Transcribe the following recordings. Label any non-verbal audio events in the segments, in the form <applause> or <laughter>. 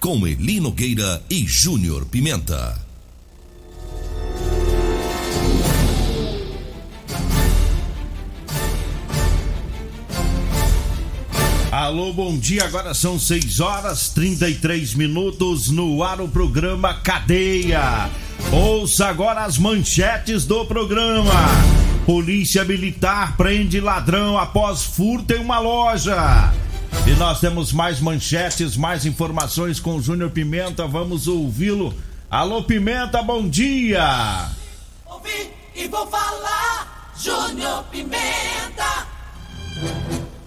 com Eli Nogueira e Júnior Pimenta. Alô, bom dia. Agora são 6 horas 33 minutos no ar o programa Cadeia. Ouça agora as manchetes do programa. Polícia Militar prende ladrão após furto em uma loja. E nós temos mais manchetes, mais informações com o Júnior Pimenta. Vamos ouvi-lo. Alô, Pimenta, bom dia. Ouvi e vou falar. Júnior Pimenta.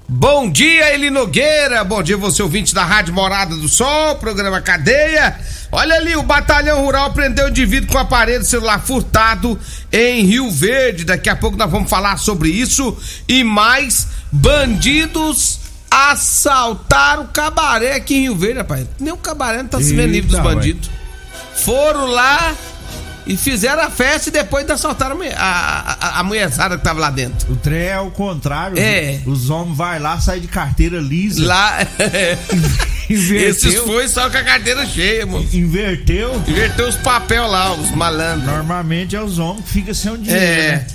Bom dia, Eli Nogueira. Bom dia, você ouvinte da Rádio Morada do Sol, programa Cadeia. Olha ali, o Batalhão Rural prendeu o indivíduo com aparelho celular furtado em Rio Verde. Daqui a pouco nós vamos falar sobre isso. E mais, bandidos assaltaram o cabaré aqui em Rio Verde, rapaz. Nem o cabaré não tá se vendo livre dos bandidos. Foram lá e fizeram a festa e depois assaltaram a, a, a, mulherzada que tava lá dentro. O trem é o contrário. É. Os homens vai lá, sai de carteira lisa. Lá. <laughs> Inverteu. Esses foi só com a carteira cheia, mano. Inverteu. Inverteu os papel lá, os malandros. Normalmente é os homens que ficam sem o dinheiro. É. né?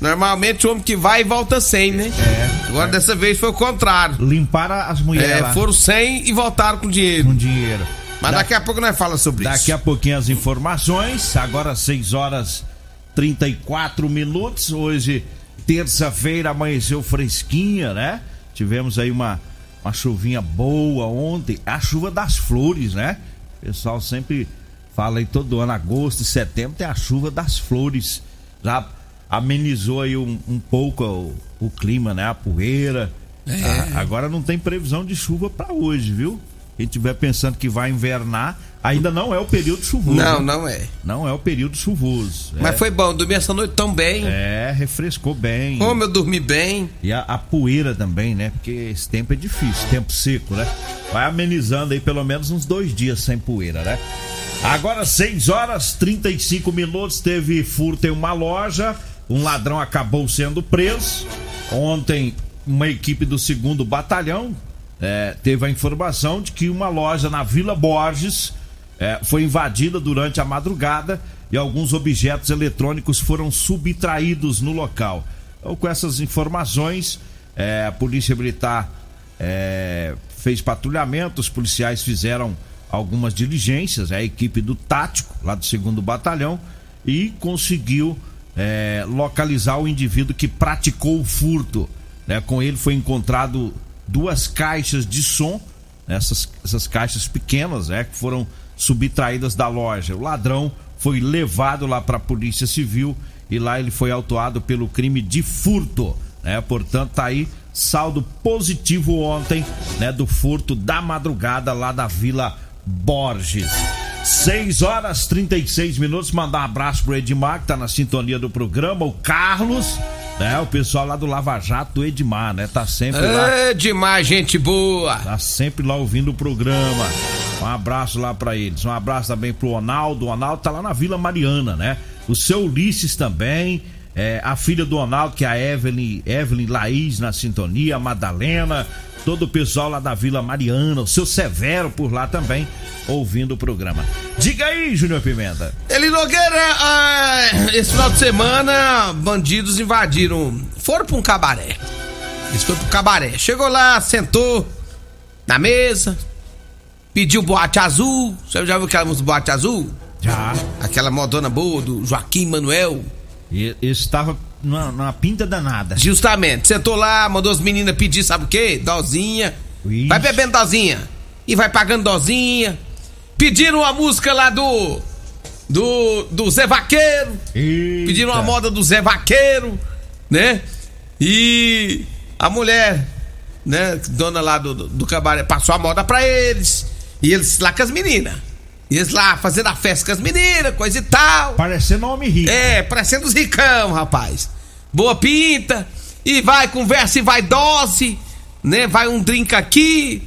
Normalmente o homem que vai e volta sem, né? É. Agora dessa vez foi o contrário. Limparam as mulheres É, lá foram sem e voltaram com dinheiro. com dinheiro. Mas Da- daqui a pouco nós falamos sobre Daqui isso. a pouquinho as informações. Agora 6 horas 34 minutos. Hoje, terça-feira, amanheceu fresquinha, né? Tivemos aí uma, uma chuvinha boa ontem. A chuva das flores, né? O pessoal sempre fala aí todo ano, agosto e setembro, tem a chuva das flores. Já amenizou aí um, um pouco o, o clima, né? A poeira. A- agora não tem previsão de chuva para hoje, viu? Quem tiver pensando que vai invernar, ainda não é o período chuvoso. Não, não é. Não é o período chuvoso. Mas é, foi bom, dormi essa noite tão bem. É, refrescou bem. Como eu dormi bem. E a, a poeira também, né? Porque esse tempo é difícil, tempo seco, né? Vai amenizando aí pelo menos uns dois dias sem poeira, né? Agora, 6 horas 35 minutos, teve furto em uma loja. Um ladrão acabou sendo preso. Ontem, uma equipe do segundo batalhão é, teve a informação de que uma loja na Vila Borges é, foi invadida durante a madrugada e alguns objetos eletrônicos foram subtraídos no local. Então, com essas informações, é, a Polícia Militar é, fez patrulhamento, os policiais fizeram algumas diligências, a equipe do Tático, lá do segundo batalhão, e conseguiu é, localizar o indivíduo que praticou o furto. né? Com ele foi encontrado duas caixas de som, essas, essas caixas pequenas, né, que foram subtraídas da loja. O ladrão foi levado lá para a Polícia Civil e lá ele foi autuado pelo crime de furto, né? Portanto, tá aí saldo positivo ontem, né, do furto da madrugada lá da Vila Borges. 6 horas 36 minutos. Mandar um abraço pro Edmar, que tá na sintonia do programa. O Carlos, É, o pessoal lá do Lava Jato do Edmar, né? Tá sempre lá. Demais, gente boa. Tá sempre lá ouvindo o programa. Um abraço lá pra eles. Um abraço também pro Ronaldo. O Ronaldo tá lá na Vila Mariana, né? O seu Ulisses também. É, a filha do Ronaldo, que é a Evelyn, Evelyn Laís na sintonia, a Madalena, todo o pessoal lá da Vila Mariana, o seu Severo por lá também, ouvindo o programa. Diga aí, Júnior Pimenta. Eli Nogueira, ah, esse final de semana, bandidos invadiram. Foram pra um cabaré. Eles foram pro cabaré. Chegou lá, sentou na mesa, pediu boate azul. Você já viu aquela música boate azul? Já. Aquela modona boa do Joaquim Manuel. E estava numa, numa pinta danada. Justamente. Sentou lá, mandou as meninas pedir, sabe o quê? Dozinha. Ixi. Vai bebendo dozinha. E vai pagando dozinha. Pediram uma música lá do. Do. Do Zé Vaqueiro. Eita. Pediram uma moda do Zé Vaqueiro, né? E a mulher, né, dona lá do, do, do cabaré, passou a moda pra eles. E eles lá com as meninas. E eles lá fazendo a festa com as meninas, coisa e tal. Parecendo homem rico. É, parecendo os ricão, rapaz. Boa pinta. E vai, conversa e vai dose, né? Vai um drink aqui,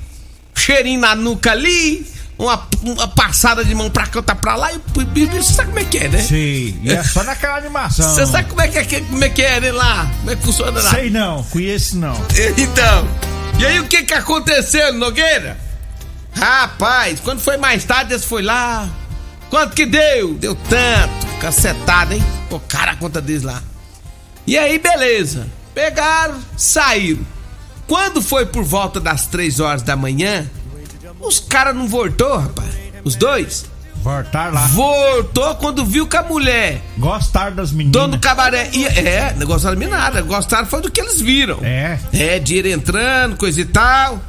cheirinho na nuca ali, uma, uma passada de mão pra cá, outra pra lá. E você sabe como é que é, né? Sei. E é só naquela animação. Você sabe como é que é, como é que é né, lá? Como é que funciona lá? Sei não, conheço não. Então, e aí o que que aconteceu, Nogueira? Rapaz, quando foi mais tarde, eles foi lá. Quanto que deu? Deu tanto. Cacetado, hein? O cara a conta deles lá. E aí, beleza. Pegaram, saíram. Quando foi por volta das três horas da manhã, os caras não voltou, rapaz. Os dois. Voltar lá. Voltou quando viu que a mulher, Gostar das meninas. dono do cabaré, ia. É, não gostaram de mim nada. Gostaram foi do que eles viram. É. É, dinheiro entrando, coisa e tal.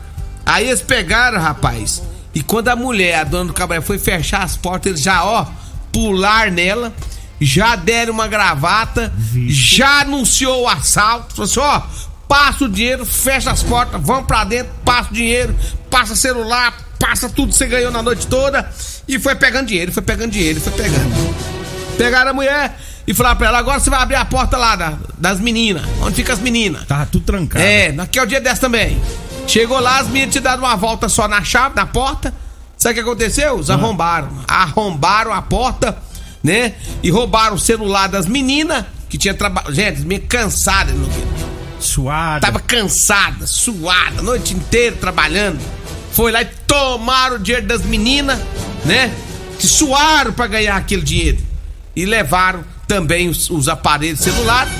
Aí eles pegaram, rapaz. E quando a mulher, a dona do cabaré, foi fechar as portas, eles já, ó, pular nela, já deram uma gravata, Vixe. já anunciou o assalto. Falou assim, ó, passa o dinheiro, fecha as portas, vamos pra dentro, passa o dinheiro, passa celular, passa tudo que você ganhou na noite toda. E foi pegando dinheiro, foi pegando dinheiro, foi pegando. Pegaram a mulher e falaram pra ela, agora você vai abrir a porta lá da- das meninas. Onde fica as meninas? Tava tudo trancado. É, naquele dia dessa também. Chegou lá, as meninas te deram uma volta só na chave, na porta. Sabe o que aconteceu? Os arrombaram. Arrombaram a porta, né? E roubaram o celular das meninas, que tinha trabalho. Gente, meio cansada. Suada. Tava cansada, suada, a noite inteira trabalhando. Foi lá e tomaram o dinheiro das meninas, né? Que suaram pra ganhar aquele dinheiro. E levaram também os, os aparelhos celulares.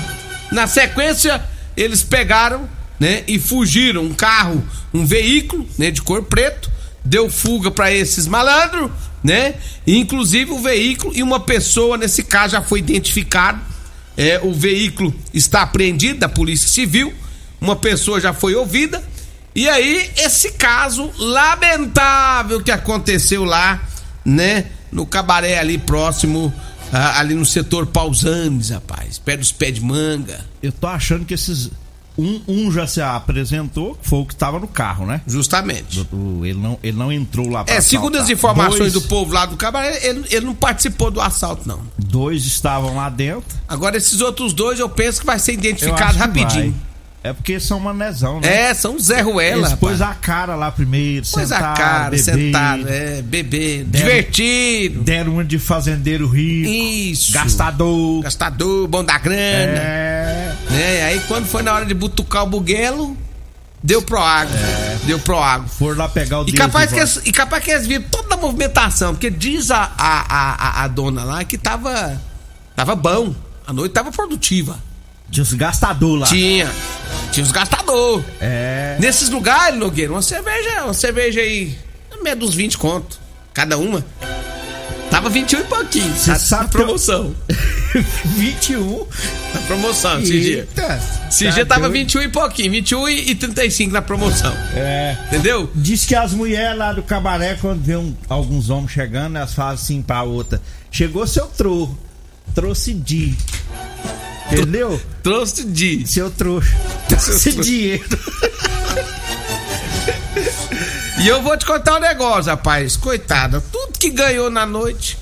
Na sequência, eles pegaram, né? E fugiram. Um carro, um veículo, né? De cor preto. Deu fuga pra esses malandros, né? Inclusive o veículo e uma pessoa, nesse caso, já foi identificado. É, o veículo está apreendido da Polícia Civil. Uma pessoa já foi ouvida. E aí, esse caso lamentável que aconteceu lá, né? No cabaré ali próximo, ah, ali no setor Pausanes, rapaz. Perto dos pés de manga. Eu tô achando que esses. Um, um já se apresentou, foi o que tava no carro, né? Justamente. Ele, não, ele não entrou lá pra É, segundo as informações Dois- do povo lá do cabaré, ele, ele não participou do assalto, não. Dois estavam lá dentro. Agora, esses outros dois eu penso que vai ser identificado rapidinho. vai. É porque são manezão, né? É, são Zé Ruela. Eles pôs a cara lá primeiro, Pôs sentaram, a cara, beber, sentado, é, beber, divertido. Deram uma de fazendeiro rico, Isso. gastador. Gastador, bom da grana. É. Né? Aí quando foi na hora de butucar o buguelo, deu pro água. Deu pro água. Foram lá pegar o E capaz, que eles, e capaz que eles viram toda a movimentação, porque diz a, a, a, a- a dona lá que tava, tava bom. A noite tava produtiva. Tinha os gastador lá. Tinha. Tinha os gastador. É. Nesses lugares, Nogueira, uma cerveja, uma cerveja aí, meia dos 20 conto. Cada uma. Tava 21 e pouquinho. Cê na, sabe na que eu- promoção. <laughs> 21. Na promoção, esse dia. Eita. Esse Tá dia tava doido. 21 e pouquinho, 21 e 35 na promoção. É. Entendeu? Diz que as mulheres lá do cabaré, quando vê um- alguns homens chegando, elas falam assim pra outra: Chegou seu tro, trouxe de. Entendeu? Trouxe de. Seu trouxa. Trouxe dinheiro. E eu vou te contar um negócio, rapaz. Coitada, tudo que ganhou na noite,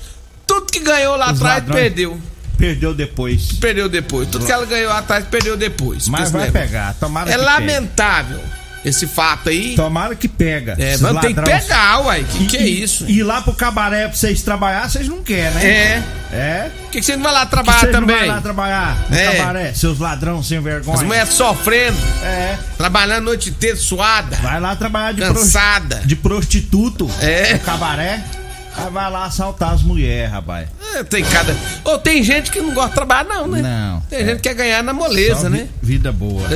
tudo que ganhou lá Os atrás ladrões. perdeu. Perdeu depois. Perdeu depois. Tudo que ela ganhou atrás, perdeu depois. Mas vai negócio- pegar, tomara É que lamentável esse fato aí. pegue. Tomara que pega. É, vamos ter que ladrões. pegar, uai. Que E- que é isso? E ir lá pro cabaré pra vocês trabalhar, vocês não querem, né? É. É? Por que, que você não vai lá Que trabalhar não também? vão lá trabalhar no É. cabaré, seus ladrão sem vergonha. As mulheres sofrendo, É. trabalhando a noite inteira suada, Vai lá trabalhar de, cansada. de prostituto É. no cabaré. Aí vai lá assaltar as mulheres, rapaz. É, tem cada. Ou tem gente que não gosta de trabalhar, não, né? Não, Tem é. gente que quer ganhar na Só moleza, vi- né? Vida boa.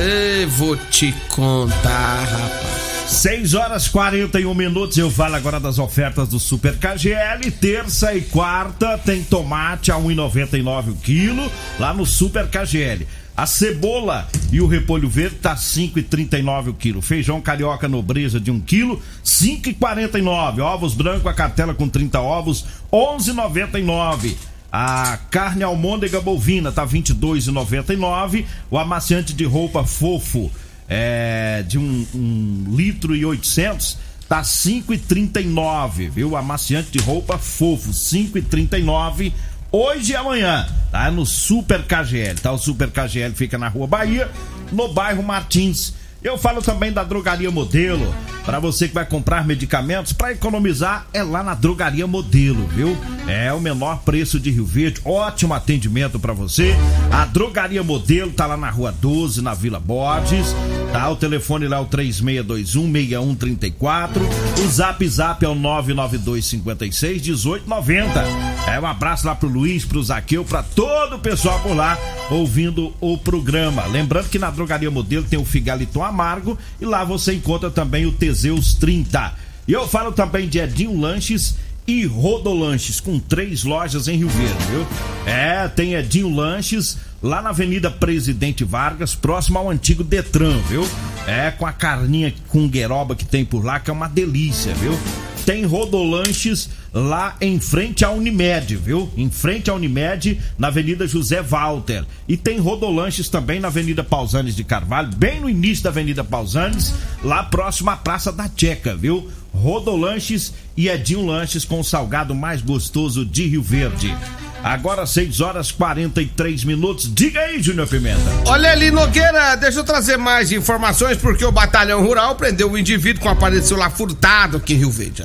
Vou te contar, rapaz. 6 horas 41 minutos. Eu falo agora das ofertas do Super KGL. Terça e quarta tem tomate a 1,99 o quilo lá no Super KGL. A cebola e o repolho verde tá 5,39 o quilo. Feijão carioca nobreza de 1 quilo, 5,49. Ovos branco a cartela com 30 ovos, 11,99. A carne almôndega bovina tá 22,99. O amaciante de roupa fofo é, de um, um litro e 800 tá 5,39, viu? Amaciante de roupa fofo 5,39. Hoje e amanhã, tá? No Super KGL, tá? O Super KGL fica na Rua Bahia, no bairro Martins. Eu falo também da Drogaria Modelo. Para você que vai comprar medicamentos, para economizar, é lá na Drogaria Modelo, viu? É o menor preço de Rio Verde. Ótimo atendimento para você. A Drogaria Modelo tá lá na Rua 12, na Vila Borges. Tá? O telefone lá é o 3621-6134. O zap zap é o 99256-1890. É um abraço lá pro Luiz, pro Zaqueu, para todo o pessoal por lá ouvindo o programa. Lembrando que na Drogaria Modelo tem o Figaliton Amargo e lá você encontra também o Teseus 30. E eu falo também de Edinho Lanches e Rodolanches, com três lojas em Rio Verde, viu? É, tem Edinho Lanches lá na Avenida Presidente Vargas, próximo ao antigo Detran, viu? É, com a carninha com gueroba que tem por lá, que é uma delícia, viu? Tem Rodolanches lá em frente à Unimed, viu? Em frente à Unimed, na Avenida José Walter. E tem Rodolanches também na Avenida Pausanes de Carvalho, bem no início da Avenida Pausanes, lá próximo à Praça da Checa, viu? Rodolanches e Edinho Lanches com o salgado mais gostoso de Rio Verde. Agora 6 horas 43 minutos. Diga aí, Júnior Pimenta. Olha ali, Nogueira, deixa eu trazer mais informações, porque o Batalhão Rural prendeu um indivíduo com aparelho celular furtado aqui em Rio Verde.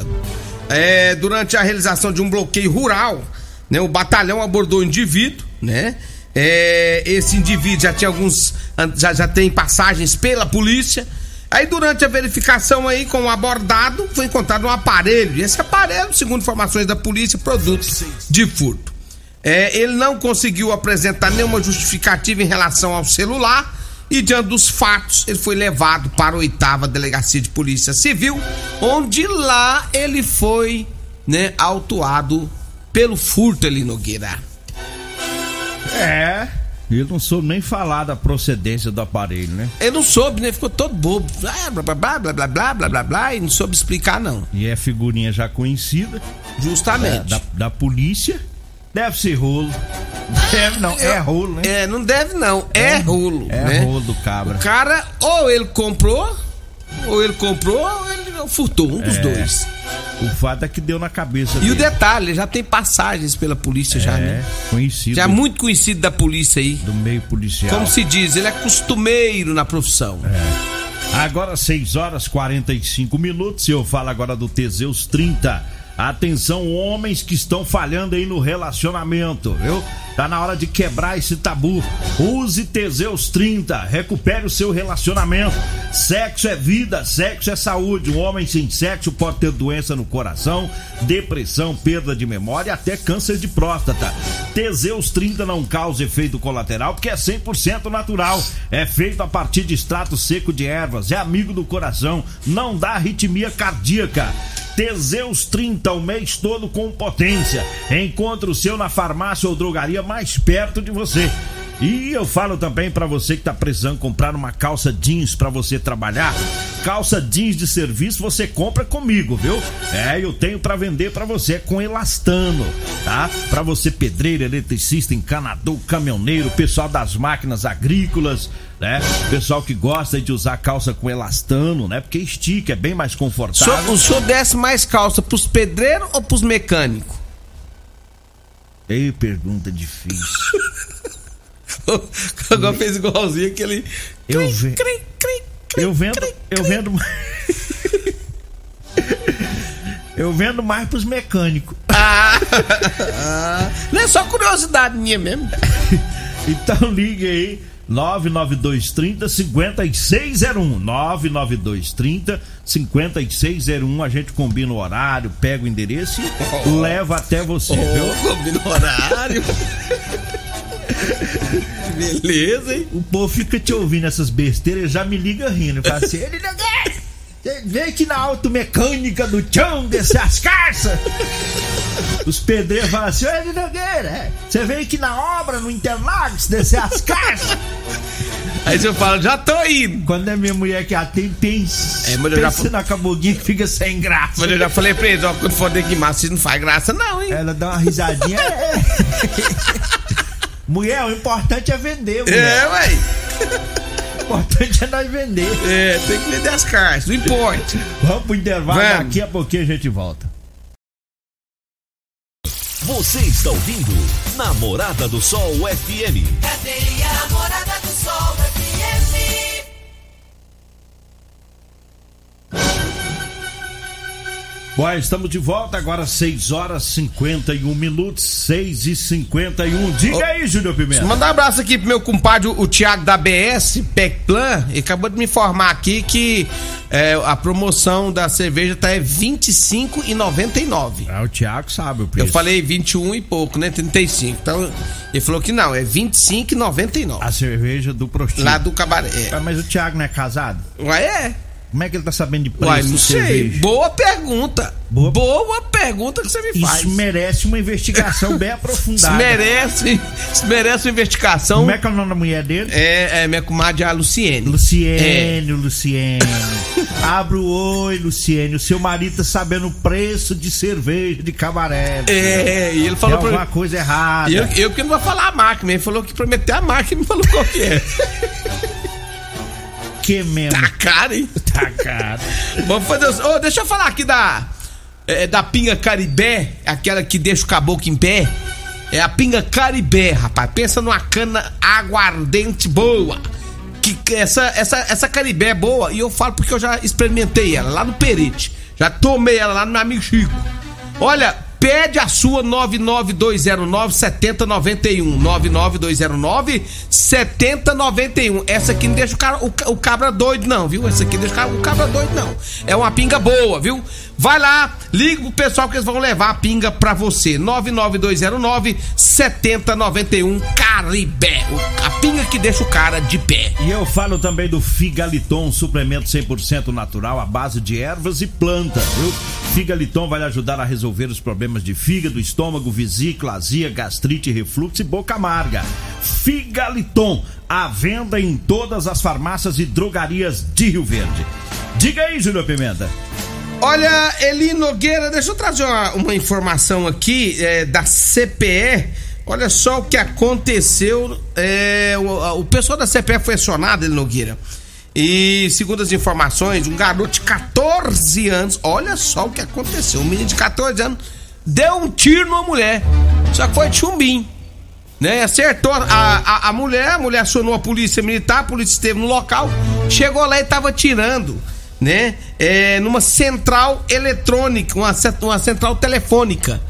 É, durante a realização de um bloqueio rural, né, o batalhão abordou o indivíduo, né? É, esse indivíduo já tinha alguns. Já, já tem passagens pela polícia. Aí, durante a verificação aí com o abordado, foi encontrado um aparelho. E esse aparelho, segundo informações da polícia, produto de furto. É, ele não conseguiu apresentar nenhuma justificativa em relação ao celular e diante dos fatos ele foi levado para a oitava delegacia de polícia civil, onde lá ele foi, né, autuado pelo furto ali Nogueira. É. Ele não soube nem falar da procedência do aparelho, né? Ele não soube, né? Ficou todo bobo. Ah, blá, blá, blá, blá, blá, blá, blá, blá, blá, e não soube explicar, não. E é figurinha já conhecida Justamente. da, da polícia. Deve ser rolo. Deve não, é rolo, né? É, não deve não, é, rolo. É né? rolo do cabra. O cara, ou ele comprou, ou ele comprou, ou ele furtou, um dos É. dois. O fato é que deu na cabeça E o dele. detalhe, ele já tem passagens pela polícia já, É, né? conhecido Já é muito conhecido da polícia aí. do meio policial. Como se diz, ele é costumeiro na profissão. Agora 6 horas 45 minutos. Eu falo agora do Teseus 30. Atenção, homens que estão falhando aí no relacionamento, viu? Tá na hora de quebrar esse tabu. Use Teseus 30, recupere o seu relacionamento. Sexo é vida, sexo é saúde. Um homem sem sexo pode ter doença no coração, depressão, perda de memória e até câncer de próstata. Teseus 30 não causa efeito colateral porque é 100% natural. É feito a partir de extrato seco de ervas, é amigo do coração, não dá arritmia cardíaca. Teseus 30 o mês todo com potência. Encontre o seu na farmácia ou drogaria mais perto de você. E eu falo também pra você que tá precisando comprar uma calça jeans pra você trabalhar. Calça jeans de serviço você compra comigo, viu? É, eu tenho pra vender pra você com elastano, tá? Pra você pedreiro, eletricista, encanador, caminhoneiro, pessoal das máquinas agrícolas, né? Pessoal que gosta de usar calça com elastano, né? Porque estica, é bem mais O confortável. senhor, o senhor desce mais calça pros pedreiros ou pros mecânicos? Ei, pergunta difícil. Agora fez igualzinho aquele. Eu, ve... Cri, cri, cri, eu vendo. Eu vendo. <laughs> Eu vendo mais pros mecânicos. Ah, não é só curiosidade minha mesmo. <laughs> Então ligue aí. 99230 5601 99230 5601 a gente combina o horário, pega o endereço e leva até você, viu? Ô, combina o horário. <laughs> Beleza, hein? O povo fica te ouvindo essas besteiras e já me liga rindo. Fala assim, ele Vem aqui na automecânica do chão descer as carças. Os pedreiros falam assim, ô Eli Nogueira, é, você vem aqui na obra, no Interlagos, descer as carças. Aí você fala, já tô indo. Quando é minha mulher que atende, pensa, É, mas eu já- pensa na caboguinha que fica sem graça. Mas eu já falei pra eles, ó, quando for de Guimarães, vocês não faz graça não, hein? Ela dá uma risadinha. <laughs> mulher, o importante é vender, mulher. É, ué. O importante é nós vender. É, tem que vender as cartas, não importa. Vamos pro intervalo, Vamos. daqui a pouquinho a gente volta. Você está ouvindo Namorada do Sol FM. Cadeia Namorada do Bom, estamos de volta agora 6 horas 51 minutos, 6 e 51. Diga aí, Júnior Pimenta. Mandar um abraço aqui pro meu compadre, o Thiago da BS, Pecplan. Ele acabou de me informar aqui que é, a promoção da cerveja tá é R$ 25,99. Ah, o Thiago sabe o Eu preço. falei 21 e pouco, né? 35. Então, ele falou que não, é R$ 25,99. A cerveja do prostíbulo. Lá do cabaré. É. Ah, mas o Thiago não é casado? Ué, é. Como é que ele tá sabendo de preço Uai, de não sei. cerveja? Boa pergunta. Boa- Boa, pergunta que você me faz. Isso merece uma investigação bem Isso aprofundada. merece, isso merece uma investigação. Como é que é o nome da mulher dele? É, é minha comadre, a Luciene. Luciene, Luciene. Abra o oi, Luciene. O seu marido tá sabendo o preço de cerveja de cabaré. É, e ele Tem falou pra alguma coisa errada. Eu, eu que não vou falar a mas ele falou que prometeu a marca e me falou qual que é. <laughs> Que mesmo? Tá caro, hein? <laughs> Tá caro. Vamos fazer. Ô, deixa eu falar aqui da. é, da pinga caribé, aquela que deixa o caboclo em pé. É a pinga caribé, rapaz. Pensa numa cana aguardente boa. Que que essa, essa, essa caribé é boa. E eu falo porque eu já experimentei ela lá no Perite. Já tomei ela lá no meu amigo Chico. Olha, pede a sua 99209 7091. 99209 7091. Essa aqui não deixa o, cara, o, o cabra doido, não, viu? Essa aqui não deixa o cabra, o cabra doido, não. É uma pinga boa, viu? Vai lá, liga pro pessoal que eles vão levar a pinga pra você. 99209 7091 Caribé. A pinga que deixa o cara de pé. E eu falo também do Figaliton, suplemento 100% natural à base de ervas e plantas, viu? Figaliton vai ajudar a resolver os problemas de fígado, estômago, vesícula, azia, gastrite, refluxo e boca amarga. Figaliton, à venda em todas as farmácias e drogarias de Rio Verde. Diga aí, Júlio Pimenta. Olha, Eli Nogueira, deixa eu trazer uma, uma informação aqui é, da CPE. Olha só o que aconteceu. é, o, o pessoal da CPE foi acionado, Eli Nogueira. E segundo as informações, um garoto de 14 anos, olha só o que aconteceu. Um menino de 14 anos deu um tiro numa mulher. Só que foi de chumbim. Né? Acertou a, a, a mulher, a mulher acionou a polícia militar, a polícia esteve no local, chegou lá e tava tirando, né? É, numa central eletrônica, uma, uma central telefônica.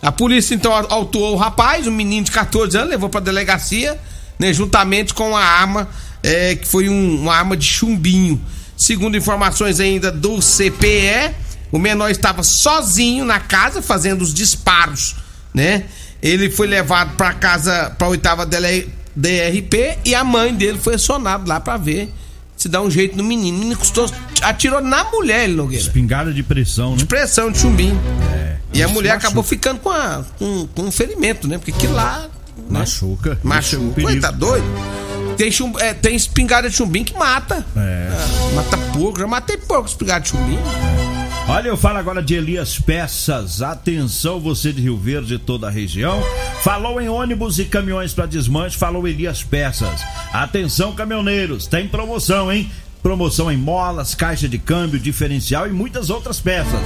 A polícia então au- autuou o rapaz, um menino de 14 anos, levou pra delegacia, né? Juntamente com a arma, é, que foi um- uma arma de chumbinho. Segundo informações ainda do CPE, o menor estava sozinho na casa fazendo os disparos, né? Ele foi levado pra casa, pra oitava DRP e a mãe dele foi acionada lá pra ver se dá um jeito no menino. O menino custou, atirou na mulher, ele Nogueira Espingarda de pressão, né? pressão de chumbinho. e a mulher machuca. acabou ficando com, a- com, com um ferimento, né? Porque aquilo lá. né? Machuca. É Machuca. Ué, tá doido? Tem, chum, é, tem espingarda de chumbinho que mata. É. Ah, mata porco. Já matei porco com espingarda de chumbinho. Olha, eu falo agora de Elias Peças. Atenção, você de Rio Verde e toda a região. Falou em ônibus e caminhões para desmanche, falou Elias Peças. Atenção, caminhoneiros, tem promoção, hein? Promoção em molas, caixa de câmbio, diferencial e muitas outras peças.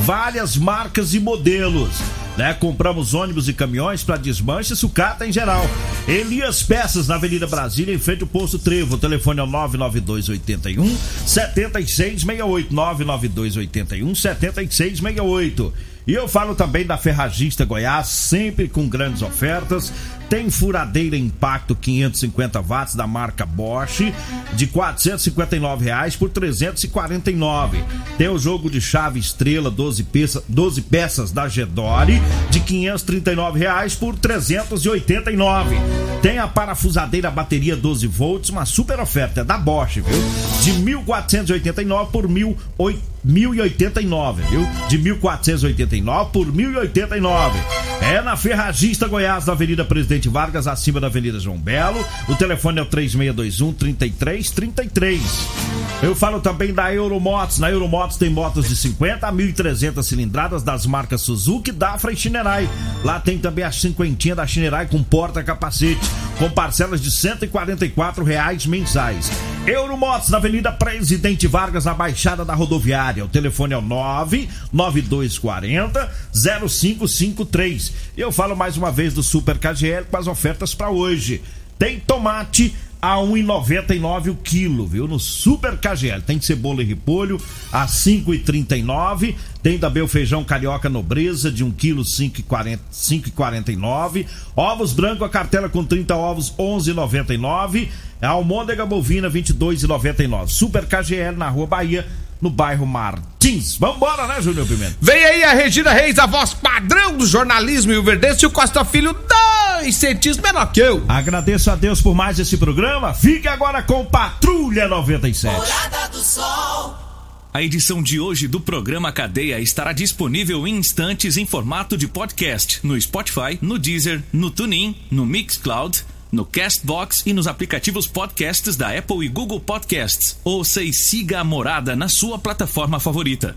Várias marcas e modelos. Né? Compramos ônibus e caminhões para desmanche e sucata em geral. Elias Peças na Avenida Brasília, em frente ao Posto Trevo. O telefone é o 99281 7668 99281 7668. E eu falo também da Ferragista Goiás, sempre com grandes ofertas. Tem furadeira impacto 550 watts da marca Bosch de 459 reais por 349. Tem o jogo de chave estrela 12 peças, 12 peças da Gedore de 539 reais por 389. Tem a parafusadeira bateria 12 volts, uma super oferta é da Bosch, viu? De 1.489 por 1.089, viu? De 1.489 por 1.089. É na Ferragista Goiás, na Avenida Presidente Presidente Vargas, acima da Avenida João Belo. O telefone é o 3621 3333. Eu falo também da Euromotos. Na Euromotos tem motos de 50 a 1.300 cilindradas das marcas Suzuki, Dafra e Shinerai. Lá tem também a cinquentinha da Shinerai com porta-capacete, com parcelas de 144 reais mensais. Euromotos na Avenida Presidente Vargas, na Baixada da Rodoviária. O telefone é o 99240 0553. Eu falo mais uma vez do Super KGL com as ofertas para hoje. Tem tomate a 1,99 o quilo, viu? No Super KGL. Tem cebola e repolho a 5,39. Tem também o feijão carioca nobreza de 1 quilo 5,49. Ovos branco a cartela com 30 ovos 11,99. A almôndega bovina 22,99. Super KGL na Rua Bahia no bairro Martins. Vambora, né, Júnior Pimenta? Vem aí a Regina Reis, a voz padrão do jornalismo e o Verdense e o Costa Filho, dois centímetros menor que eu. Agradeço a Deus por mais esse programa. Fique agora com Patrulha 97. Morada do Sol. A edição de hoje do programa Cadeia estará disponível em instantes em formato de podcast no Spotify, no Deezer, no TuneIn, no Mixcloud no Castbox e nos aplicativos podcasts da Apple e Google Podcasts. Ouça e siga a Morada na sua plataforma favorita.